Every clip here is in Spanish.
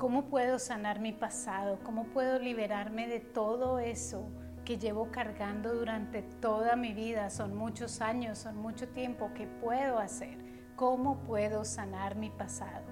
¿Cómo puedo sanar mi pasado? ¿Cómo puedo liberarme de todo eso que llevo cargando durante toda mi vida? Son muchos años, son mucho tiempo. ¿Qué puedo hacer? ¿Cómo puedo sanar mi pasado?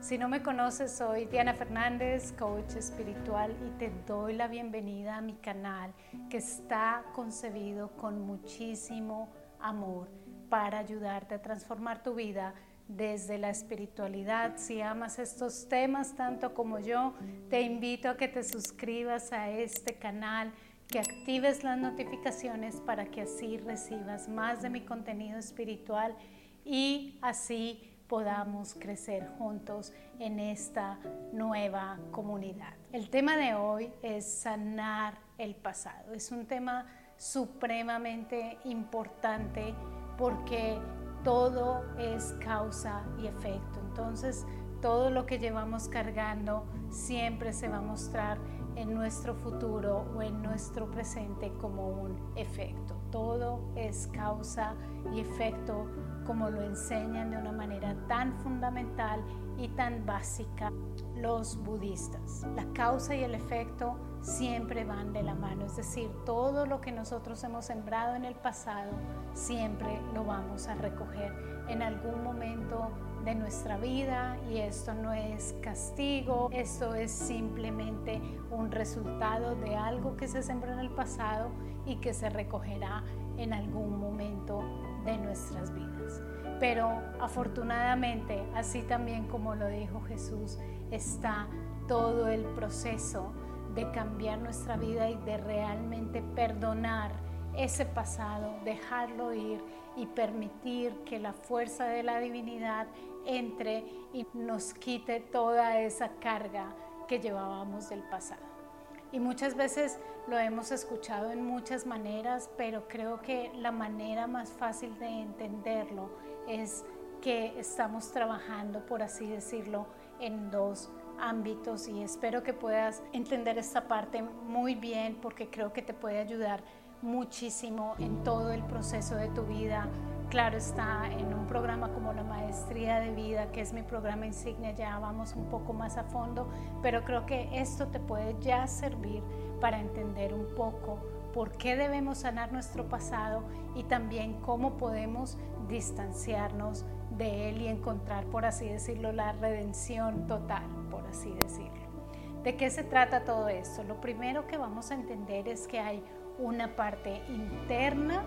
Si no me conoces, soy Diana Fernández, coach espiritual, y te doy la bienvenida a mi canal que está concebido con muchísimo amor para ayudarte a transformar tu vida desde la espiritualidad. Si amas estos temas tanto como yo, te invito a que te suscribas a este canal, que actives las notificaciones para que así recibas más de mi contenido espiritual y así podamos crecer juntos en esta nueva comunidad. El tema de hoy es sanar el pasado. Es un tema supremamente importante porque todo es causa y efecto. Entonces, todo lo que llevamos cargando siempre se va a mostrar en nuestro futuro o en nuestro presente como un efecto. Todo es causa y efecto como lo enseñan de una manera tan fundamental y tan básica los budistas. La causa y el efecto siempre van de la mano, es decir, todo lo que nosotros hemos sembrado en el pasado siempre lo vamos a recoger en algún momento de nuestra vida y esto no es castigo, esto es simplemente un resultado de algo que se sembró en el pasado y que se recogerá en algún momento de nuestras vidas. Pero afortunadamente, así también como lo dijo Jesús, está todo el proceso de cambiar nuestra vida y de realmente perdonar ese pasado, dejarlo ir y permitir que la fuerza de la divinidad entre y nos quite toda esa carga que llevábamos del pasado. Y muchas veces lo hemos escuchado en muchas maneras, pero creo que la manera más fácil de entenderlo es que estamos trabajando, por así decirlo, en dos ámbitos y espero que puedas entender esta parte muy bien porque creo que te puede ayudar muchísimo en todo el proceso de tu vida. Claro está, en un programa como la Maestría de Vida, que es mi programa insignia, ya vamos un poco más a fondo, pero creo que esto te puede ya servir para entender un poco por qué debemos sanar nuestro pasado y también cómo podemos distanciarnos de él y encontrar, por así decirlo, la redención total, por así decirlo. ¿De qué se trata todo esto? Lo primero que vamos a entender es que hay una parte interna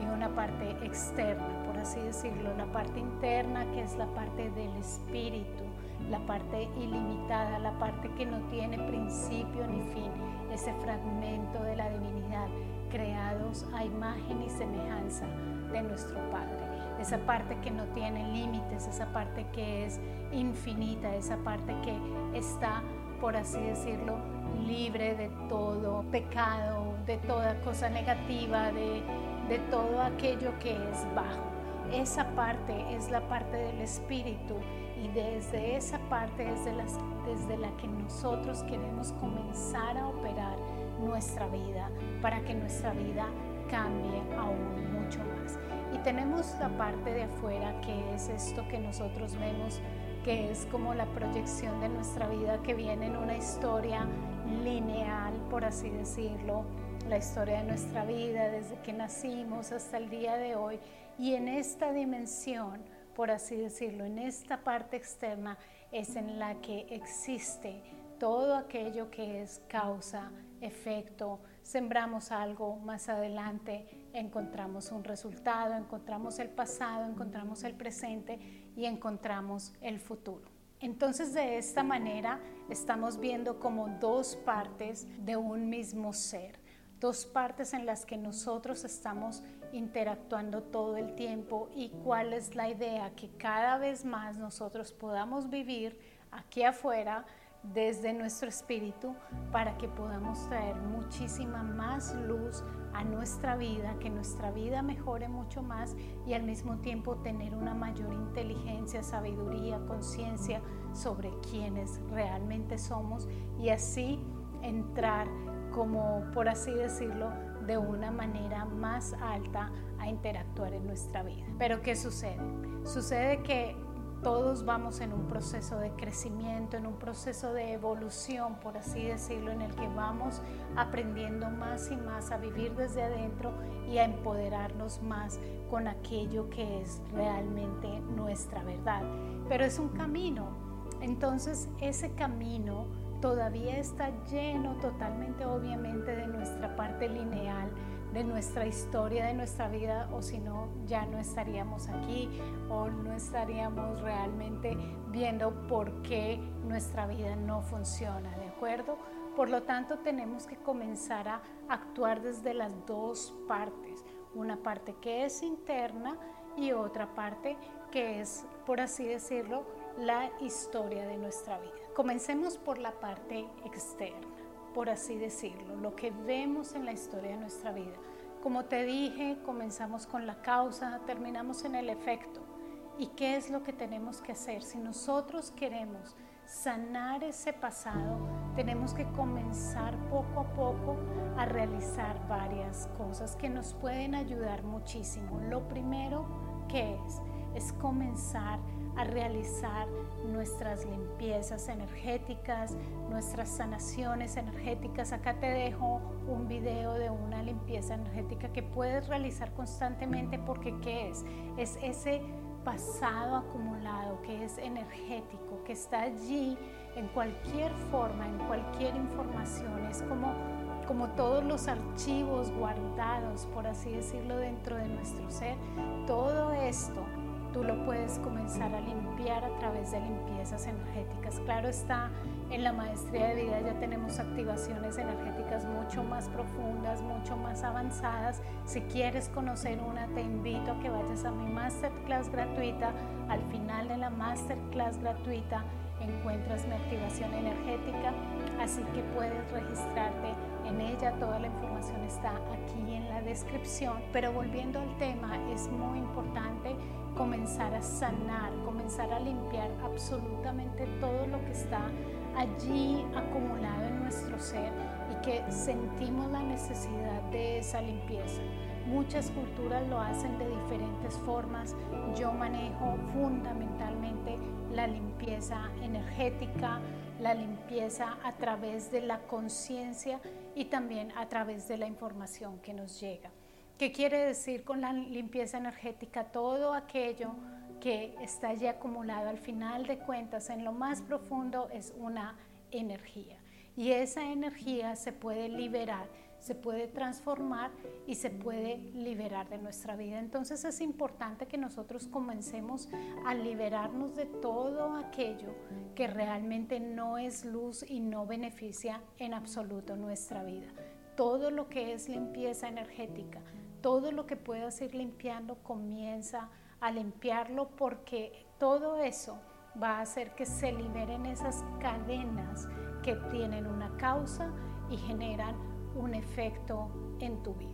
y una parte externa, por así decirlo. La parte interna que es la parte del espíritu, la parte ilimitada, la parte que no tiene principio ni fin, ese fragmento de la divinidad creados a imagen y semejanza de nuestro Padre. Esa parte que no tiene límites, esa parte que es infinita, esa parte que está, por así decirlo, libre de todo pecado, de toda cosa negativa, de, de todo aquello que es bajo. Esa parte es la parte del espíritu y desde esa parte desde, las, desde la que nosotros queremos comenzar a operar nuestra vida para que nuestra vida cambie aún Y tenemos la parte de afuera que es esto que nosotros vemos, que es como la proyección de nuestra vida que viene en una historia lineal, por así decirlo, la historia de nuestra vida desde que nacimos hasta el día de hoy. Y en esta dimensión, por así decirlo, en esta parte externa es en la que existe todo aquello que es causa, efecto, sembramos algo, más adelante encontramos un resultado, encontramos el pasado, encontramos el presente y encontramos el futuro. Entonces de esta manera estamos viendo como dos partes de un mismo ser, dos partes en las que nosotros estamos interactuando todo el tiempo y cuál es la idea que cada vez más nosotros podamos vivir aquí afuera desde nuestro espíritu para que podamos traer muchísima más luz a nuestra vida, que nuestra vida mejore mucho más y al mismo tiempo tener una mayor inteligencia, sabiduría, conciencia sobre quienes realmente somos y así entrar como, por así decirlo, de una manera más alta a interactuar en nuestra vida. Pero ¿qué sucede? Sucede que todos vamos en un proceso de crecimiento, en un proceso de evolución, por así decirlo, en el que vamos aprendiendo más y más a vivir desde adentro y a empoderarnos más con aquello que es realmente nuestra verdad. Pero es un camino, entonces ese camino todavía está lleno totalmente, obviamente, de nuestra parte lineal de nuestra historia, de nuestra vida, o si no, ya no estaríamos aquí o no estaríamos realmente viendo por qué nuestra vida no funciona, ¿de acuerdo? Por lo tanto, tenemos que comenzar a actuar desde las dos partes, una parte que es interna y otra parte que es, por así decirlo, la historia de nuestra vida. Comencemos por la parte externa por así decirlo, lo que vemos en la historia de nuestra vida. Como te dije, comenzamos con la causa, terminamos en el efecto. ¿Y qué es lo que tenemos que hacer? Si nosotros queremos sanar ese pasado, tenemos que comenzar poco a poco a realizar varias cosas que nos pueden ayudar muchísimo. Lo primero que es, es comenzar a realizar nuestras limpiezas energéticas, nuestras sanaciones energéticas. Acá te dejo un video de una limpieza energética que puedes realizar constantemente porque ¿qué es? Es ese pasado acumulado que es energético, que está allí en cualquier forma, en cualquier información. Es como, como todos los archivos guardados, por así decirlo, dentro de nuestro ser. Todo esto tú lo puedes comenzar a limpiar a través de limpiezas energéticas. Claro está, en la maestría de vida ya tenemos activaciones energéticas mucho más profundas, mucho más avanzadas. Si quieres conocer una, te invito a que vayas a mi masterclass gratuita. Al final de la masterclass gratuita encuentras mi activación energética, así que puedes registrarte en ella. Toda la información está aquí en la descripción. Pero volviendo al tema, es muy importante comenzar a sanar, comenzar a limpiar absolutamente todo lo que está allí acumulado en nuestro ser y que sentimos la necesidad de esa limpieza. Muchas culturas lo hacen de diferentes formas. Yo manejo fundamentalmente la limpieza energética, la limpieza a través de la conciencia y también a través de la información que nos llega. ¿Qué quiere decir con la limpieza energética? Todo aquello que está allí acumulado al final de cuentas en lo más profundo es una energía. Y esa energía se puede liberar, se puede transformar y se puede liberar de nuestra vida. Entonces es importante que nosotros comencemos a liberarnos de todo aquello que realmente no es luz y no beneficia en absoluto nuestra vida. Todo lo que es limpieza energética, todo lo que puedas ir limpiando comienza a limpiarlo porque todo eso va a hacer que se liberen esas cadenas que tienen una causa y generan un efecto en tu vida.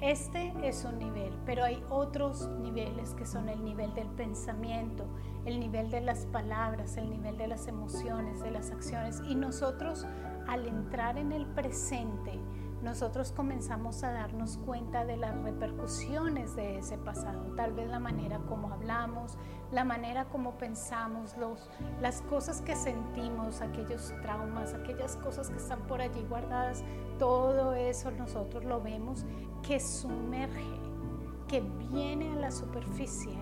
Este es un nivel, pero hay otros niveles que son el nivel del pensamiento, el nivel de las palabras, el nivel de las emociones, de las acciones. Y nosotros al entrar en el presente, nosotros comenzamos a darnos cuenta de las repercusiones de ese pasado, tal vez la manera como hablamos, la manera como pensamos, los, las cosas que sentimos, aquellos traumas, aquellas cosas que están por allí guardadas, todo eso nosotros lo vemos que sumerge, que viene a la superficie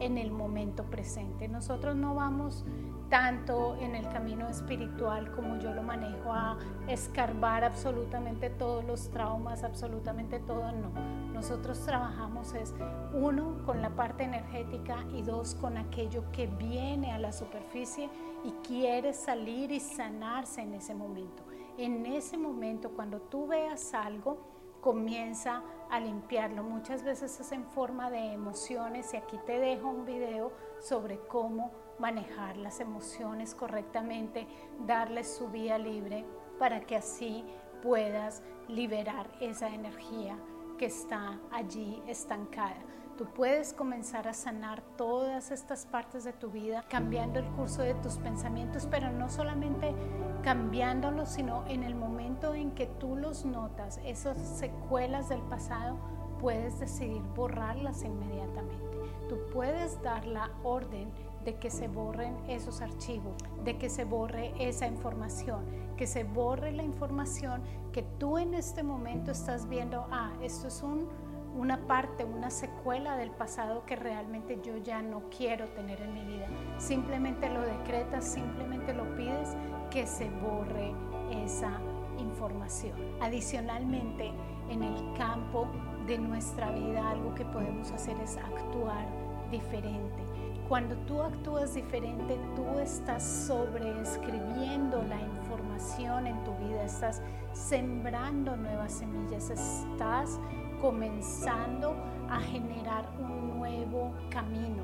en el momento presente. Nosotros no vamos tanto en el camino espiritual como yo lo manejo a escarbar absolutamente todos los traumas, absolutamente todo, no. Nosotros trabajamos es uno con la parte energética y dos con aquello que viene a la superficie y quiere salir y sanarse en ese momento. En ese momento cuando tú veas algo, comienza a limpiarlo. Muchas veces es en forma de emociones y aquí te dejo un video sobre cómo manejar las emociones correctamente, darles su vía libre para que así puedas liberar esa energía que está allí estancada. Tú puedes comenzar a sanar todas estas partes de tu vida cambiando el curso de tus pensamientos, pero no solamente cambiándolos, sino en el momento en que tú los notas, esas secuelas del pasado, puedes decidir borrarlas inmediatamente. Tú puedes dar la orden de que se borren esos archivos, de que se borre esa información, que se borre la información que tú en este momento estás viendo, ah, esto es un, una parte, una secuela del pasado que realmente yo ya no quiero tener en mi vida. Simplemente lo decretas, simplemente lo pides, que se borre esa información. Adicionalmente, en el campo de nuestra vida, algo que podemos hacer es actuar diferente. Cuando tú actúas diferente, tú estás sobreescribiendo la información en tu vida, estás sembrando nuevas semillas, estás comenzando a generar un nuevo camino.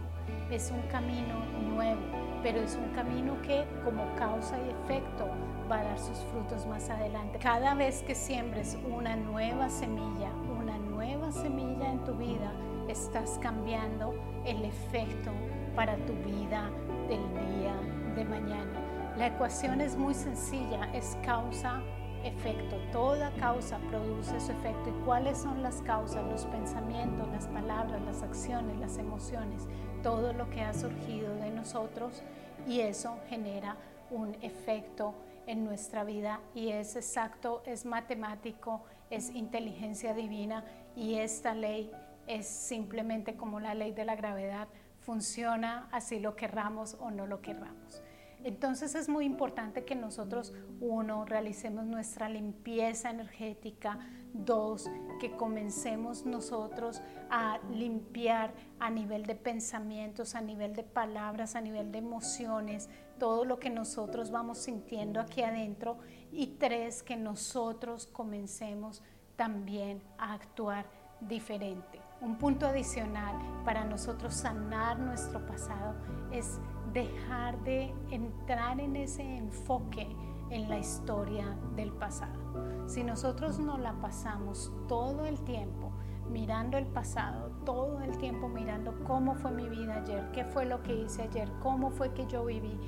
Es un camino nuevo, pero es un camino que como causa y efecto va a dar sus frutos más adelante. Cada vez que siembres una nueva semilla, una nueva semilla en tu vida, estás cambiando el efecto para tu vida del día de mañana. La ecuación es muy sencilla, es causa efecto. Toda causa produce su efecto. ¿Y cuáles son las causas? Los pensamientos, las palabras, las acciones, las emociones, todo lo que ha surgido de nosotros y eso genera un efecto en nuestra vida y es exacto, es matemático, es inteligencia divina y esta ley es simplemente como la ley de la gravedad, funciona así lo querramos o no lo querramos. Entonces es muy importante que nosotros, uno, realicemos nuestra limpieza energética, dos, que comencemos nosotros a limpiar a nivel de pensamientos, a nivel de palabras, a nivel de emociones, todo lo que nosotros vamos sintiendo aquí adentro, y tres, que nosotros comencemos también a actuar diferente. Un punto adicional para nosotros sanar nuestro pasado es dejar de entrar en ese enfoque en la historia del pasado. Si nosotros no la pasamos todo el tiempo mirando el pasado, todo el tiempo mirando cómo fue mi vida ayer, qué fue lo que hice ayer, cómo fue que yo viví,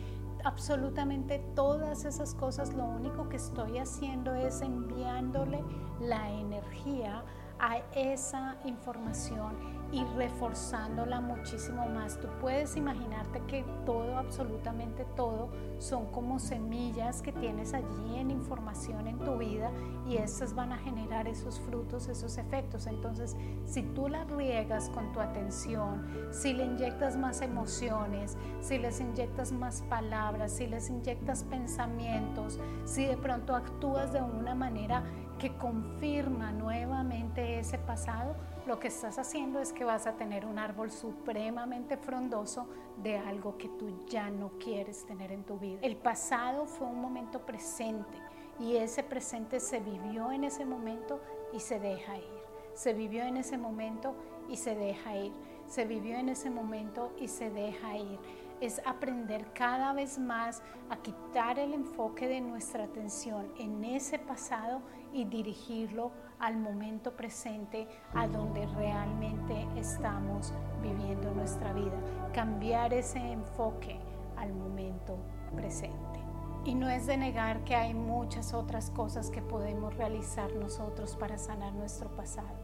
absolutamente todas esas cosas, lo único que estoy haciendo es enviándole la energía a esa información y reforzándola muchísimo más. Tú puedes imaginarte que todo, absolutamente todo, son como semillas que tienes allí en información en tu vida y estas van a generar esos frutos, esos efectos. Entonces, si tú las riegas con tu atención, si le inyectas más emociones, si les inyectas más palabras, si les inyectas pensamientos, si de pronto actúas de una manera que confirma nuevamente ese pasado, lo que estás haciendo es que vas a tener un árbol supremamente frondoso de algo que tú ya no quieres tener en tu vida. El pasado fue un momento presente y ese presente se vivió en ese momento y se deja ir. Se vivió en ese momento y se deja ir. Se vivió en ese momento y se deja ir es aprender cada vez más a quitar el enfoque de nuestra atención en ese pasado y dirigirlo al momento presente, a donde realmente estamos viviendo nuestra vida. Cambiar ese enfoque al momento presente. Y no es de negar que hay muchas otras cosas que podemos realizar nosotros para sanar nuestro pasado.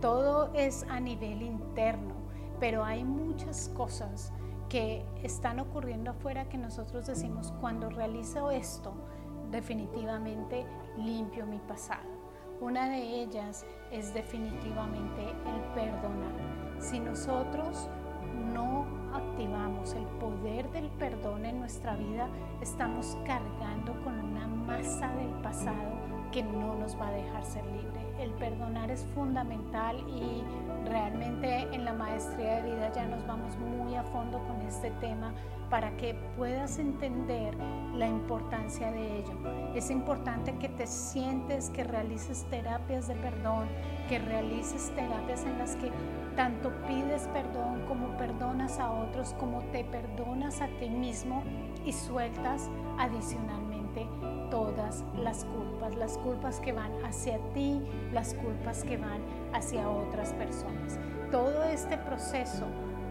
Todo es a nivel interno, pero hay muchas cosas que están ocurriendo afuera que nosotros decimos, cuando realizo esto, definitivamente limpio mi pasado. Una de ellas es definitivamente el perdonar. Si nosotros no activamos el poder del perdón en nuestra vida, estamos cargando con una masa del pasado que no nos va a dejar ser libre. El perdonar es fundamental y realmente en la maestría de vida ya nos vamos muy a fondo con este tema para que puedas entender la importancia de ello. Es importante que te sientes, que realices terapias de perdón, que realices terapias en las que tanto pides perdón como perdonas a otros, como te perdonas a ti mismo y sueltas adicionalmente todas las culpas, las culpas que van hacia ti, las culpas que van hacia otras personas. Todo este proceso,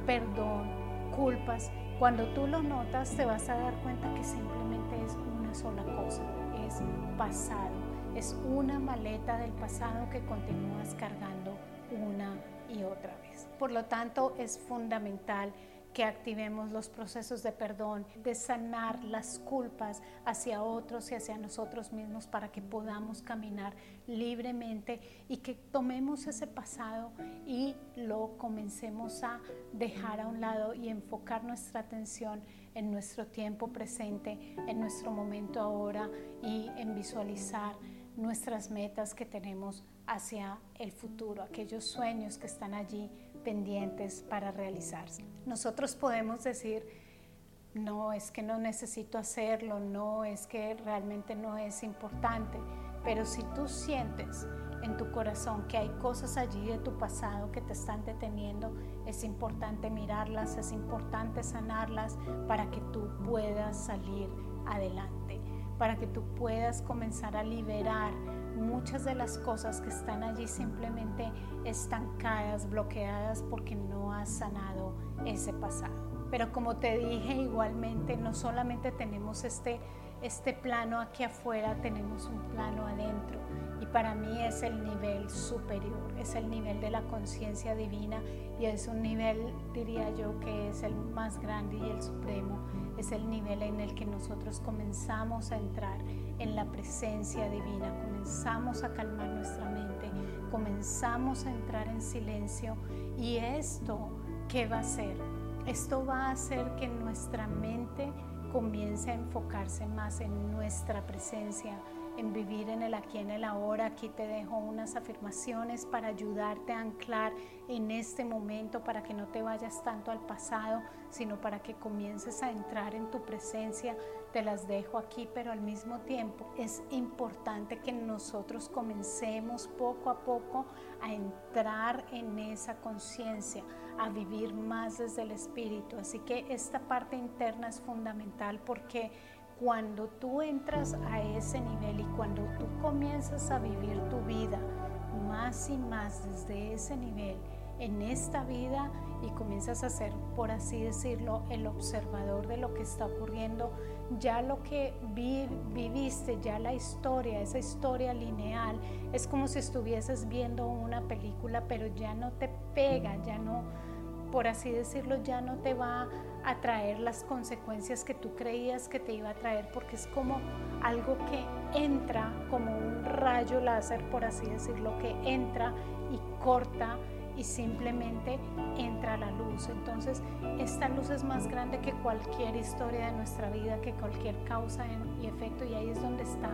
perdón, culpas, cuando tú lo notas te vas a dar cuenta que simplemente es una sola cosa, es pasado, es una maleta del pasado que continúas cargando Por lo tanto, es fundamental que activemos los procesos de perdón, de sanar las culpas hacia otros y hacia nosotros mismos para que podamos caminar libremente y que tomemos ese pasado y lo comencemos a dejar a un lado y enfocar nuestra atención en nuestro tiempo presente, en nuestro momento ahora y en visualizar nuestras metas que tenemos hacia el futuro, aquellos sueños que están allí pendientes para realizarse. Nosotros podemos decir, no, es que no necesito hacerlo, no, es que realmente no es importante, pero si tú sientes en tu corazón que hay cosas allí de tu pasado que te están deteniendo, es importante mirarlas, es importante sanarlas para que tú puedas salir adelante, para que tú puedas comenzar a liberar muchas de las cosas que están allí simplemente estancadas, bloqueadas porque no has sanado ese pasado. Pero como te dije igualmente, no solamente tenemos este, este plano aquí afuera, tenemos un plano adentro. Y para mí es el nivel superior, es el nivel de la conciencia divina y es un nivel, diría yo, que es el más grande y el supremo. Es el nivel en el que nosotros comenzamos a entrar en la presencia divina, comenzamos a calmar nuestra mente, comenzamos a entrar en silencio y esto, ¿qué va a hacer? Esto va a hacer que nuestra mente comience a enfocarse más en nuestra presencia, en vivir en el aquí, en el ahora. Aquí te dejo unas afirmaciones para ayudarte a anclar en este momento, para que no te vayas tanto al pasado, sino para que comiences a entrar en tu presencia. Te las dejo aquí, pero al mismo tiempo es importante que nosotros comencemos poco a poco a entrar en esa conciencia, a vivir más desde el espíritu. Así que esta parte interna es fundamental porque cuando tú entras a ese nivel y cuando tú comienzas a vivir tu vida más y más desde ese nivel, en esta vida y comienzas a ser, por así decirlo, el observador de lo que está ocurriendo, ya lo que viviste, ya la historia, esa historia lineal, es como si estuvieses viendo una película, pero ya no te pega, ya no, por así decirlo, ya no te va a traer las consecuencias que tú creías que te iba a traer, porque es como algo que entra, como un rayo láser, por así decirlo, que entra y corta y simplemente entra la luz. Entonces, esta luz es más grande que cualquier historia de nuestra vida, que cualquier causa y efecto, y ahí es donde está,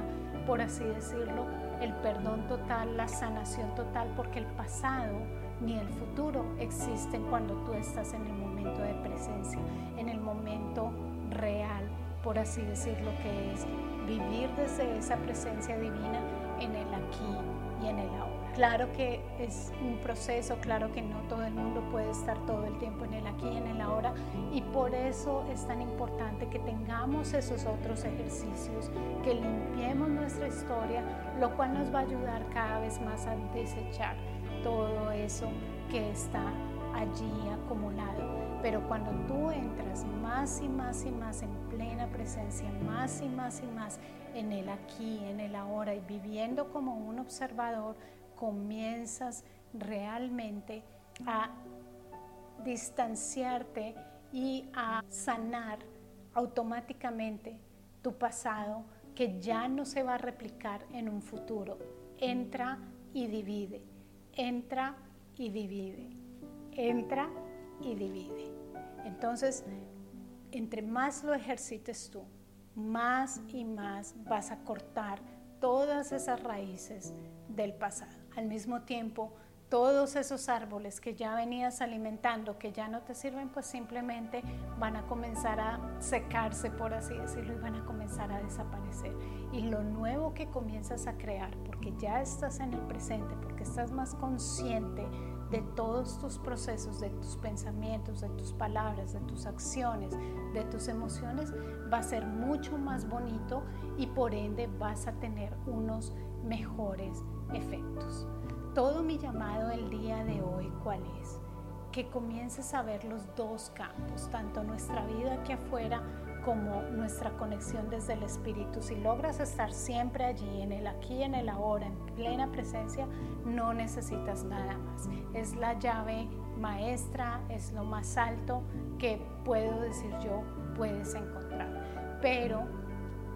por así decirlo, el perdón total, la sanación total, porque el pasado ni el futuro existen cuando tú estás en el momento de presencia, en el momento real, por así decirlo, que es vivir desde esa presencia divina en el aquí y en el ahora. Claro que es un proceso, claro que no todo el mundo puede estar todo el tiempo en el aquí y en el ahora y por eso es tan importante que tengamos esos otros ejercicios, que limpiemos nuestra historia, lo cual nos va a ayudar cada vez más a desechar todo eso que está allí acumulado. Pero cuando tú entras más y más y más en plena presencia, más y más y más en el aquí, en el ahora y viviendo como un observador, comienzas realmente a distanciarte y a sanar automáticamente tu pasado que ya no se va a replicar en un futuro. Entra y divide, entra y divide, entra y divide. Entonces, entre más lo ejercites tú, más y más vas a cortar todas esas raíces del pasado al mismo tiempo todos esos árboles que ya venías alimentando, que ya no te sirven, pues simplemente van a comenzar a secarse, por así decirlo, y van a comenzar a desaparecer. Y lo nuevo que comienzas a crear, porque ya estás en el presente, porque estás más consciente de todos tus procesos, de tus pensamientos, de tus palabras, de tus acciones, de tus emociones, va a ser mucho más bonito y por ende vas a tener unos mejores efectos. Todo mi llamado el día de hoy, ¿cuál es? Que comiences a ver los dos campos, tanto nuestra vida aquí afuera como nuestra conexión desde el espíritu. Si logras estar siempre allí, en el aquí, en el ahora, en plena presencia, no necesitas nada más. Es la llave maestra, es lo más alto que puedo decir yo puedes encontrar. Pero,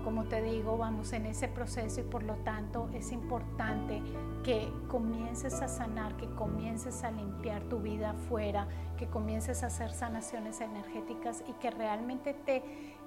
como te digo, vamos en ese proceso y por lo tanto es importante que comiences a sanar, que comiences a limpiar tu vida afuera, que comiences a hacer sanaciones energéticas y que realmente te,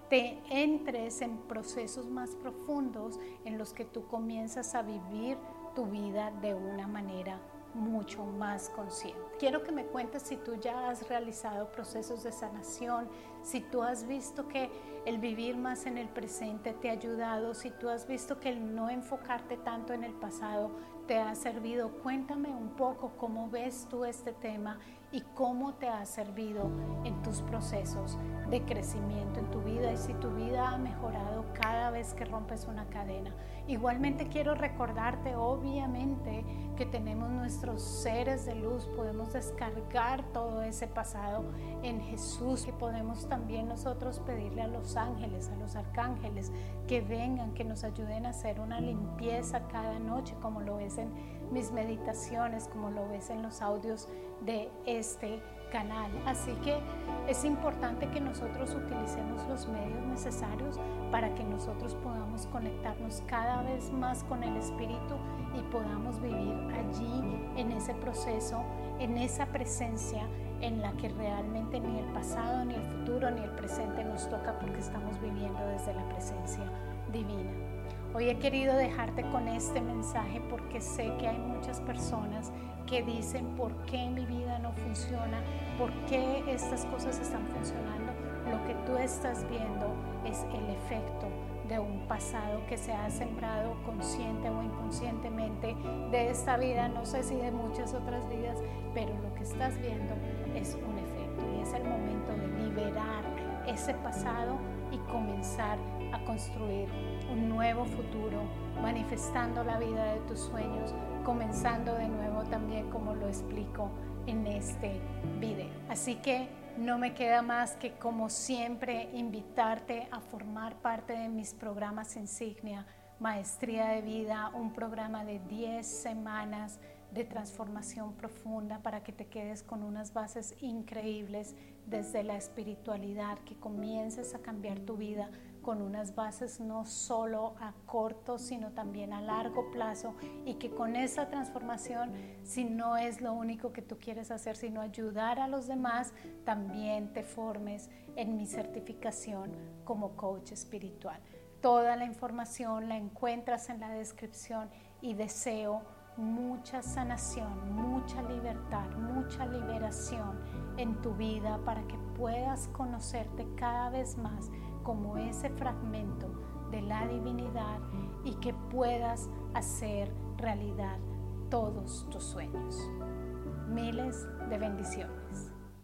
te entres en procesos más profundos en los que tú comienzas a vivir tu vida de una manera mucho más consciente. Quiero que me cuentes si tú ya has realizado procesos de sanación, si tú has visto que el vivir más en el presente te ha ayudado, si tú has visto que el no enfocarte tanto en el pasado te ha servido. Cuéntame un poco cómo ves tú este tema y cómo te ha servido en tus procesos de crecimiento en tu vida y si tu vida ha mejorado cada vez que rompes una cadena. Igualmente quiero recordarte, obviamente, que tenemos nuestros seres de luz, podemos descargar todo ese pasado en Jesús, que podemos también nosotros pedirle a los ángeles, a los arcángeles, que vengan, que nos ayuden a hacer una limpieza cada noche, como lo ves en mis meditaciones, como lo ves en los audios de este canal. Así que es importante que nosotros utilicemos los medios necesarios para que nosotros podamos conectarnos cada vez más con el Espíritu y podamos vivir allí en ese proceso, en esa presencia en la que realmente ni el pasado, ni el futuro, ni el presente nos toca porque estamos viviendo desde la presencia divina. Hoy he querido dejarte con este mensaje porque sé que hay muchas personas que dicen por qué mi vida no funciona, por qué estas cosas están funcionando. Lo que tú estás viendo es el efecto de un pasado que se ha sembrado consciente o inconscientemente de esta vida, no sé si de muchas otras vidas, pero lo que estás viendo es un efecto y es el momento de liberar ese pasado y comenzar a construir un nuevo futuro, manifestando la vida de tus sueños, comenzando de nuevo también como lo explico en este video. Así que no me queda más que como siempre invitarte a formar parte de mis programas insignia, Maestría de Vida, un programa de 10 semanas de transformación profunda para que te quedes con unas bases increíbles desde la espiritualidad, que comiences a cambiar tu vida con unas bases no solo a corto, sino también a largo plazo y que con esa transformación, si no es lo único que tú quieres hacer, sino ayudar a los demás, también te formes en mi certificación como coach espiritual. Toda la información la encuentras en la descripción y deseo mucha sanación, mucha libertad, mucha liberación en tu vida para que puedas conocerte cada vez más como ese fragmento de la divinidad y que puedas hacer realidad todos tus sueños. Miles de bendiciones.